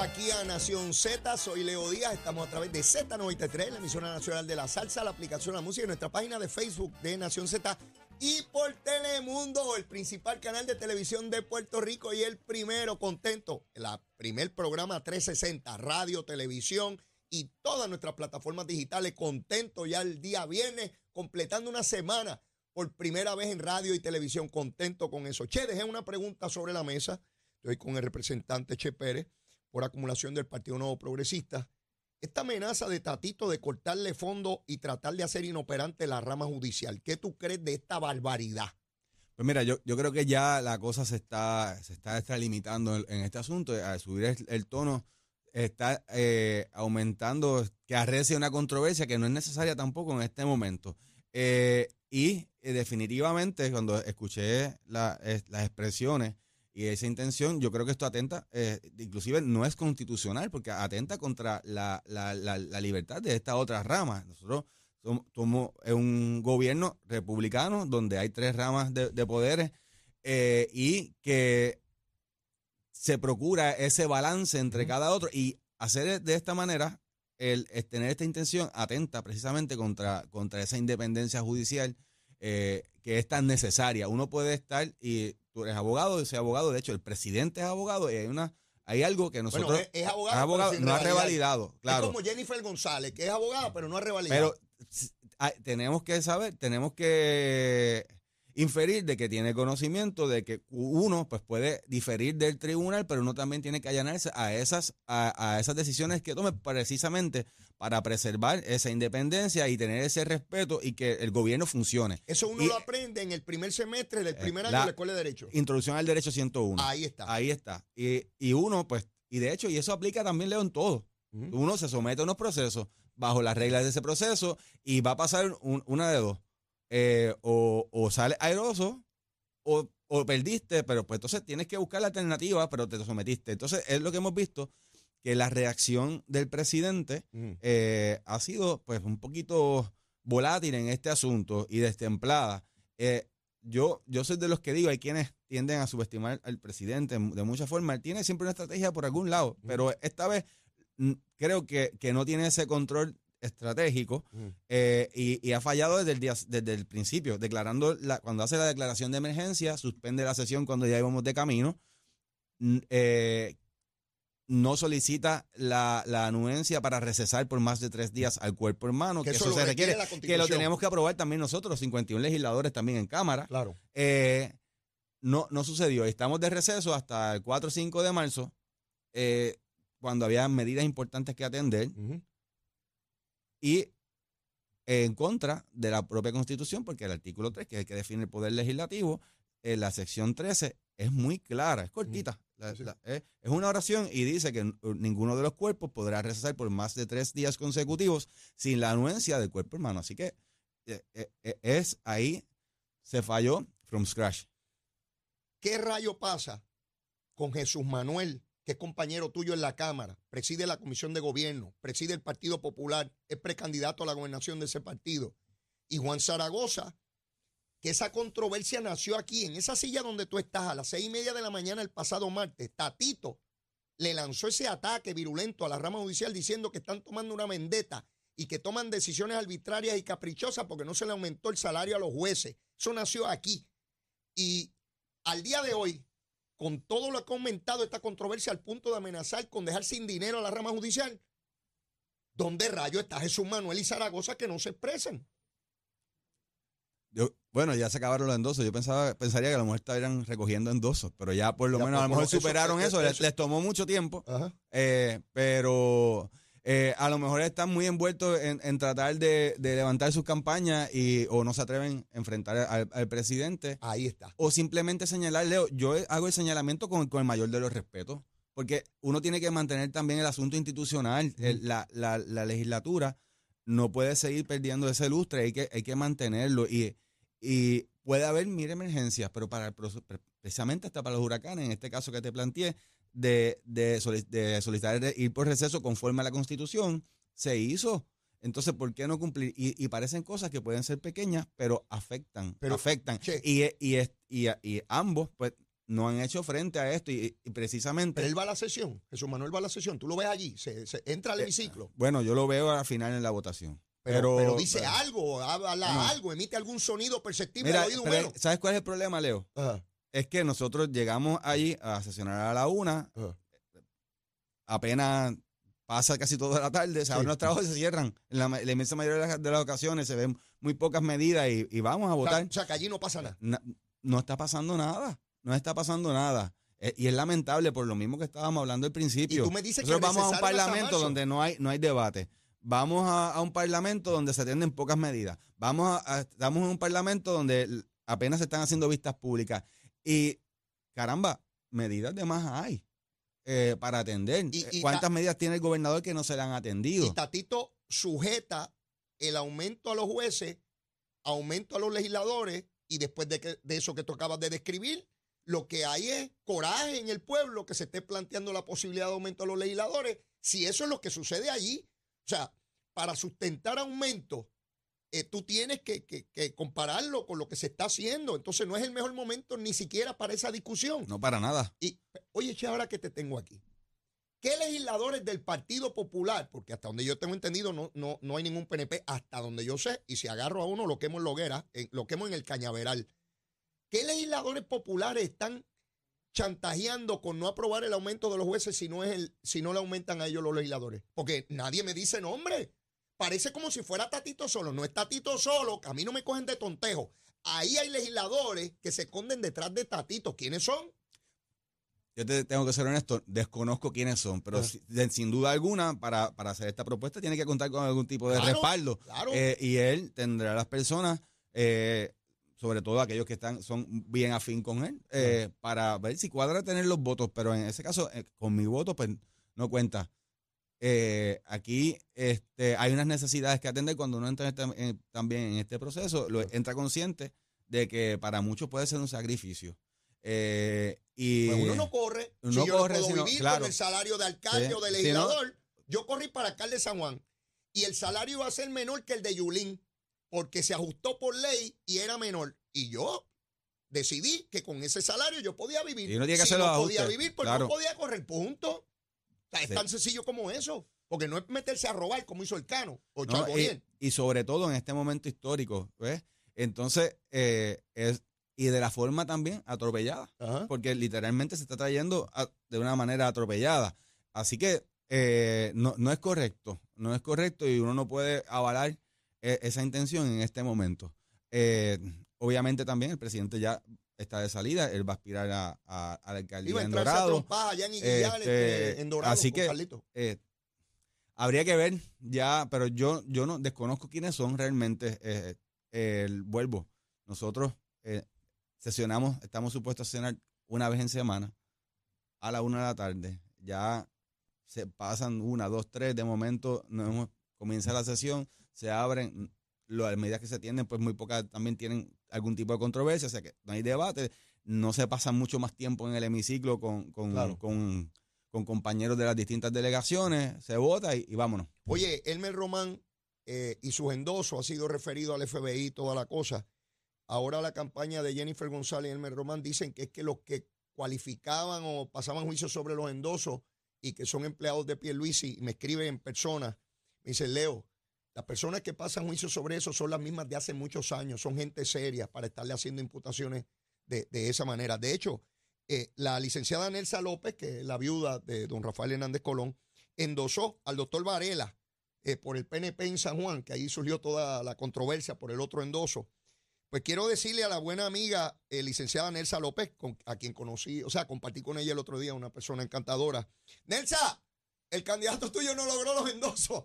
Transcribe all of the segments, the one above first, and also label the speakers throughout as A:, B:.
A: aquí a Nación Z. Soy Leo Díaz. Estamos a través de Z93, la emisora nacional de la salsa, la aplicación La Música y nuestra página de Facebook de Nación Z. Y por Telemundo, el principal canal de televisión de Puerto Rico y el primero contento, el primer programa 360, radio, televisión y todas nuestras plataformas digitales. Contento ya el día viernes, completando una semana por primera vez en radio y televisión. Contento con eso. Che, dejé una pregunta sobre la mesa. Estoy con el representante Che Pérez por acumulación del Partido Nuevo Progresista. Esta amenaza de Tatito de cortarle fondo y tratar de hacer inoperante la rama judicial, ¿qué tú crees de esta barbaridad?
B: Pues mira, yo, yo creo que ya la cosa se está, se está extralimitando en, este asunto. Al subir el, tono, está eh, aumentando, que arrece una controversia que no es necesaria tampoco en este momento. Eh, y eh, definitivamente, cuando escuché las expresiones y esa intención, yo creo que esto atenta, eh, inclusive no es constitucional, porque atenta contra la, libertad de esta otra rama. Nosotros somos, un gobierno republicano donde hay tres ramas de, poderes eh, y que se procura ese balance entre cada otro y hacer de esta manera, el, tener esta intención atenta precisamente contra, contra esa independencia judicial eh, que es tan necesaria. Uno puede estar y tú eres abogado, yo soy abogado, de hecho el presidente es abogado y hay una hay algo que nosotros
A: bueno, es, abogado,
B: no ha revalidado, claro.
A: Es como Jennifer González, que es abogada, pero no ha revalidado.
B: Pero tenemos que saber, tenemos que inferir de que tiene conocimiento de que uno pues puede diferir del tribunal, pero uno también tiene que allanarse a esas, a, esas decisiones que tome precisamente para preservar esa independencia y tener ese respeto y que el gobierno funcione.
A: Eso uno lo aprende en el primer semestre del primer año de la Escuela de Derecho.
B: Introducción al Derecho 101.
A: Ahí está.
B: Ahí está. Y, y uno, pues, y de hecho, y eso aplica también, Leo, en todo. Uno se somete a unos procesos bajo las reglas de ese proceso y va a pasar una de dos eh, o, o sales airoso o, perdiste, pero pues entonces tienes que buscar la alternativa, pero te sometiste. Entonces es lo que hemos visto, que la reacción del presidente eh, ha sido pues un poquito volátil en este asunto y destemplada. Eh, yo, yo soy de los que digo, hay quienes tienden a subestimar al presidente de muchas formas. Él tiene siempre una estrategia por algún lado, pero esta vez mm, creo que, que no tiene ese control estratégico eh, y, ha fallado desde el, día, desde el principio, declarando la, cuando hace la declaración de emergencia, suspende la sesión cuando ya íbamos de camino, eh, no solicita la, anuencia para recesar por más de tres días al cuerpo hermano, que, eso, se requiere, que lo tenemos que aprobar también nosotros, 51 legisladores también en Cámara.
A: Claro.
B: Eh, no, no sucedió. Estamos de receso hasta el 4 o 5 de marzo, cuando había medidas importantes que atender y en contra de la propia Constitución, porque el artículo 3, que es el que define el poder legislativo, en la sección 13 es muy clara, es cortita. es, una oración y dice que ninguno de los cuerpos podrá recesar por más de tres días consecutivos sin la anuencia del cuerpo hermano. Así que eh, eh, eh, es ahí, se falló from scratch.
A: ¿Qué rayo pasa con Jesús Manuel que es compañero tuyo en la Cámara, preside la Comisión de Gobierno, preside el Partido Popular, es precandidato a la gobernación de ese partido. Y Juan Zaragoza, que esa controversia nació aquí, en esa silla donde tú estás, a las seis y media de la mañana el pasado martes, Tatito le lanzó ese ataque virulento a la rama judicial diciendo que están tomando una vendetta y que toman decisiones arbitrarias y caprichosas porque no se le aumentó el salario a los jueces. Eso nació aquí. Y al día de hoy, con todo lo que ha aumentado esta controversia al punto de amenazar con dejar sin dinero a la rama judicial, ¿dónde rayo está Jesús Manuel y Zaragoza que no se expresan?
B: Yo, bueno, ya se acabaron los endosos. Yo pensaba, pensaría que a lo mejor estarían recogiendo endosos, pero ya por lo menos a lo mejor superaron eso. Les, tomó mucho tiempo. Eh, pero eh, a lo mejor están muy envueltos en, tratar de, levantar sus campañas y o no se atreven a enfrentar al, presidente.
A: Ahí está.
B: O simplemente señalar, Leo, yo hago el señalamiento con, el mayor de los respetos, porque uno tiene que mantener también el asunto institucional, la, legislatura no puede seguir perdiendo ese lustre, hay que, hay que mantenerlo y, y puede haber mil emergencias, pero para precisamente hasta para los huracanes, en este caso que te planteé, de, de, solicitar ir por receso conforme a la Constitución, se hizo. Entonces, ¿por qué no cumplir? Y, parecen cosas que pueden ser pequeñas, pero afectan. Pero, afectan. Y, y, y, ambos, pues, no han hecho frente a esto y, precisamente...
A: Pero él va a la sesión, Jesús Manuel va a la sesión, tú lo ves allí, se, entra al eh, hemiciclo.
B: bueno, yo lo veo al final en la votación.
A: Pero, dice algo, habla algo, emite algún sonido perceptible mira, oído
B: ¿Sabes cuál es el problema, Leo? Es que nosotros llegamos allí a sesionar a la una, apenas pasa casi toda la tarde, se abren los trabajos y se cierran. En la, inmensa mayoría de las, ocasiones se ven muy pocas medidas y, vamos a votar.
A: O sea, que allí no pasa nada.
B: No, está pasando nada, no está pasando nada. Eh, y es lamentable por lo mismo que estábamos hablando al principio.
A: Y tú me dices
B: Nosotros vamos a un parlamento donde no hay, no hay debate. Vamos a, un parlamento donde se atienden pocas medidas. Vamos a, estamos en un parlamento donde apenas se están haciendo vistas públicas. Y, caramba, medidas de más hay. Eh, para atender. Eh, ¿Cuántas medidas tiene el gobernador que no se le han atendido?
A: Y Tatito sujeta el aumento a los jueces, aumento a los legisladores, y después de, que, de eso que tú acabas de describir, lo que hay es coraje en el pueblo que se esté planteando la posibilidad de aumento a los legisladores. Si eso es lo que sucede allí, o sea, para sustentar aumento, eh, tú tienes que, que, compararlo con lo que se está haciendo. Entonces no es el mejor momento ni siquiera para esa discusión.
B: No para nada.
A: Y, oye, che, ahora que te tengo aquí. ¿Qué legisladores del Partido Popular? Porque hasta donde yo tengo entendido no, no, no hay ningún PNP, hasta donde yo sé, y si agarro a uno lo quemo en Loguera, lo quemo en el Cañaveral. ¿Qué legisladores populares están chantajeando con no aprobar el aumento de los jueces si no, es el, si no le aumentan a ellos los legisladores? Porque nadie me dice nombre. Parece como si fuera Tatito solo. No es Tatito solo, que a mí no me cogen de tontejo. Ahí hay legisladores que se esconden detrás de Tatito. ¿Quiénes son?
B: Yo te tengo que ser honesto, desconozco quiénes son, pero ah. sin, duda alguna, para, hacer esta propuesta tiene que contar con algún tipo de respaldo. Eh, y él tendrá las personas, eh, sobre todo aquellos que están son bien afín con él, eh, para ver si cuadra tener los votos. Pero en ese caso, con mi voto, pues no cuenta. Aquí este, hay unas necesidades que atender cuando uno entra este, también en este proceso, lo, entra consciente de que para muchos puede ser un sacrificio. Eh, y
A: pues uno no corre. si yo corre, no puedo vivir con el salario de alcalde o de legislador, yo corrí para alcalde de San Juan. Y el salario iba a ser menor que el de Yulín, porque se ajustó por ley y era menor. Y yo decidí que con ese salario yo podía vivir.
B: Y no tiene que
A: si no podía vivir, porque no podía correr, punto. Es tan sencillo como eso. Porque no es meterse a robar como hizo el Cano o
B: y, sobre todo en este momento histórico, ¿ves? Entonces, eh, es y de la forma también atropellada, porque literalmente se está trayendo de una manera atropellada. Así que eh, no, es correcto, no es correcto y uno no puede avalar eh, esa intención en este momento. Obviamente también el presidente ya está de salida, él va a aspirar a, la alcaldía en Dorado.
A: Este, en Dorado.
B: Así que habría que ver ya, pero yo, yo no desconozco quiénes son realmente. el vuelvo, nosotros sesionamos, estamos supuestos a sesionar una vez en semana a la una de la tarde. Ya se pasan una, dos, tres, de momento no comienza la sesión, se abren, las medidas que se tienen, pues muy pocas también tienen algún tipo de controversia, o sea que no hay debate, no se pasa mucho más tiempo en el hemiciclo con, con, con, compañeros de las distintas delegaciones, se vota y, vámonos.
A: Oye, Elmer Román eh, y su endoso ha sido referido al FBI, toda la cosa. Ahora la campaña de Jennifer González y Elmer Román dicen que es que los que cualificaban o pasaban juicio sobre los endosos y que son empleados de Pierluisi y me escriben en persona, me dicen, Leo, las personas que pasan juicio sobre eso son las mismas de hace muchos años, son gente seria para estarle haciendo imputaciones de, esa manera. De hecho, eh, la licenciada Nelsa López, que es la viuda de don Rafael Hernández Colón, endosó al doctor Varela eh, por el PNP en San Juan, que ahí surgió toda la controversia por el otro endoso. Pues quiero decirle a la buena amiga eh, licenciada Nelsa López, a quien conocí, o sea, compartí con ella el otro día, una persona encantadora. Nelsa, el candidato tuyo no logró los endosos.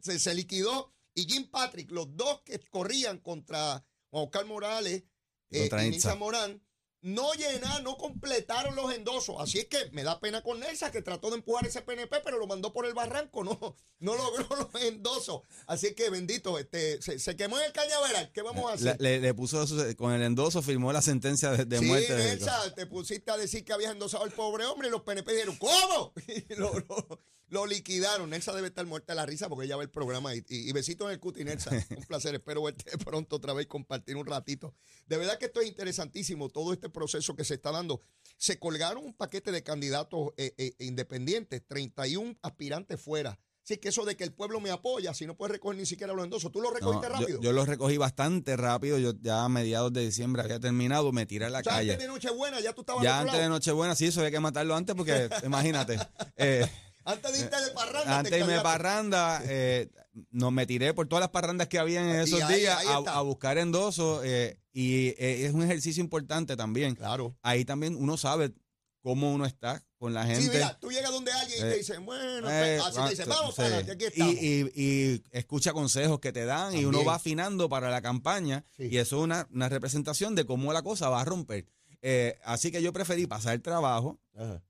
A: Se, se, liquidó. Y Jim Patrick, los dos que corrían contra Juan Oscar Morales eh, y Nisa Morán, no llenaron, no completaron los endosos. Así es que me da pena con Nelsa, que trató de empujar ese PNP, pero lo mandó por el barranco, no, no logró los endosos. Así que bendito, este, se, quemó en el cañaveral. ¿Qué vamos a hacer?
B: Le, puso con el endoso, firmó la sentencia de, muerte. Sí,
A: Nelsa, te pusiste a decir que habías endosado al pobre hombre y los PNP dijeron, ¿cómo? Lo liquidaron. Nelsa debe estar muerta de la risa porque ella ve el programa. Y, y, besitos en el cuti, Nelsa. Un placer. Espero verte pronto otra vez compartir un ratito. De verdad que esto es interesantísimo, todo este proceso que se está dando. Se colgaron un paquete de candidatos eh, eh, independientes, 31 aspirantes fuera. Así que eso de que el pueblo me apoya, si no puedes recoger ni siquiera los endosos, ¿tú lo recogiste rápido?
B: Yo, lo recogí bastante rápido, yo ya a mediados de diciembre había terminado, me tiré a la o sea, calle.
A: antes de Nochebuena ya tú estabas
B: Ya antes de Nochebuena, sí, eso había que matarlo antes porque, imagínate. Eh,
A: antes de irte de parranda.
B: Antes de irme parranda, eh, nos me tiré por todas las parrandas que había en esos días a, buscar endosos eh, y eh, es un ejercicio importante también.
A: Claro.
B: Ahí también uno sabe cómo uno está con la gente. Sí, mira,
A: tú llegas donde alguien y te dice, bueno, así te dice, vamos para aquí estamos.
B: Y, y, escucha consejos que te dan y uno va afinando para la campaña y eso es una, una representación de cómo la cosa va a romper. Eh, así que yo preferí pasar el trabajo,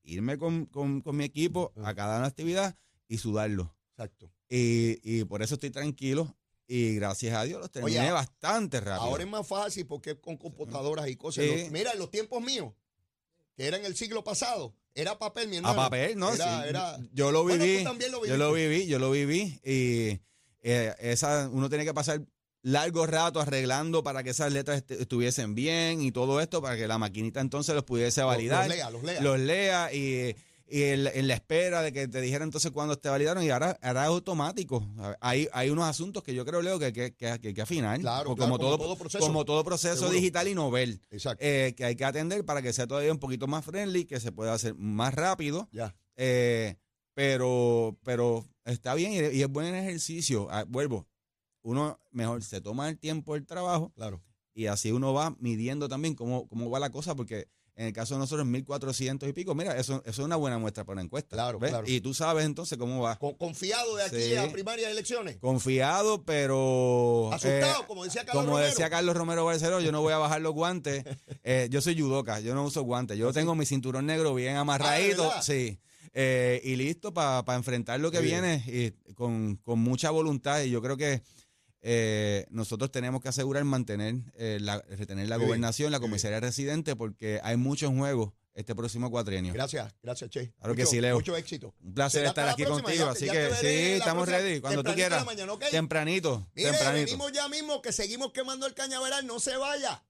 B: irme con, mi equipo a cada actividad y sudarlo.
A: Exacto.
B: Y, por eso estoy tranquilo. Y gracias a Dios los terminé bastante rápido.
A: Ahora es más fácil porque con computadoras y cosas. mira, en los tiempos míos, que era en el siglo pasado, era papel, mi hermano.
B: A papel, ¿no? Yo lo viví. Yo lo viví, yo lo viví. Y eh, esa, uno tiene que pasar largo rato arreglando para que esas letras estuviesen bien y todo esto para que la maquinita entonces los pudiese validar.
A: Los, lea, los lea.
B: Los lea y, en, la espera de que te dijera entonces cuándo te validaron y ahora, es automático. Hay, hay unos asuntos que yo creo, Leo, que, que, que, que, afinar.
A: Claro,
B: como, todo, proceso, como todo proceso digital y novel. Eh, que hay que atender para que sea todavía un poquito más friendly, que se pueda hacer más rápido.
A: Ya.
B: Eh, pero, pero está bien y, y es buen ejercicio. Ah, vuelvo, uno mejor se toma el tiempo del trabajo.
A: Claro.
B: Y así uno va midiendo también cómo, cómo va la cosa, porque en el caso de nosotros, 1.400 y pico, mira, eso, es una buena muestra para una encuesta.
A: Claro, claro.
B: Y tú sabes entonces cómo va.
A: Confiado de aquí a primarias elecciones.
B: Confiado, pero.
A: Asustado, eh, como decía Carlos
B: como
A: Romero.
B: decía Carlos Romero Barceló, yo no voy a bajar los guantes. Eh, yo soy judoka, yo no uso guantes. Yo tengo mi cinturón negro bien amarradito. Ah, sí. Eh, y listo para enfrentar lo que viene y con, con mucha voluntad. Y yo creo que eh, nosotros tenemos que asegurar mantener, eh, la, retener la gobernación, la comisaría residente, porque hay mucho en juego este próximo cuatrienio.
A: Gracias, gracias, Che.
B: Claro que sí, Leo.
A: Mucho éxito.
B: Un placer estar aquí contigo, así que sí, estamos ready, cuando tú quieras. Tempranito,
A: Mire,
B: tempranito.
A: venimos ya mismo, que seguimos quemando el cañaveral, no se vaya.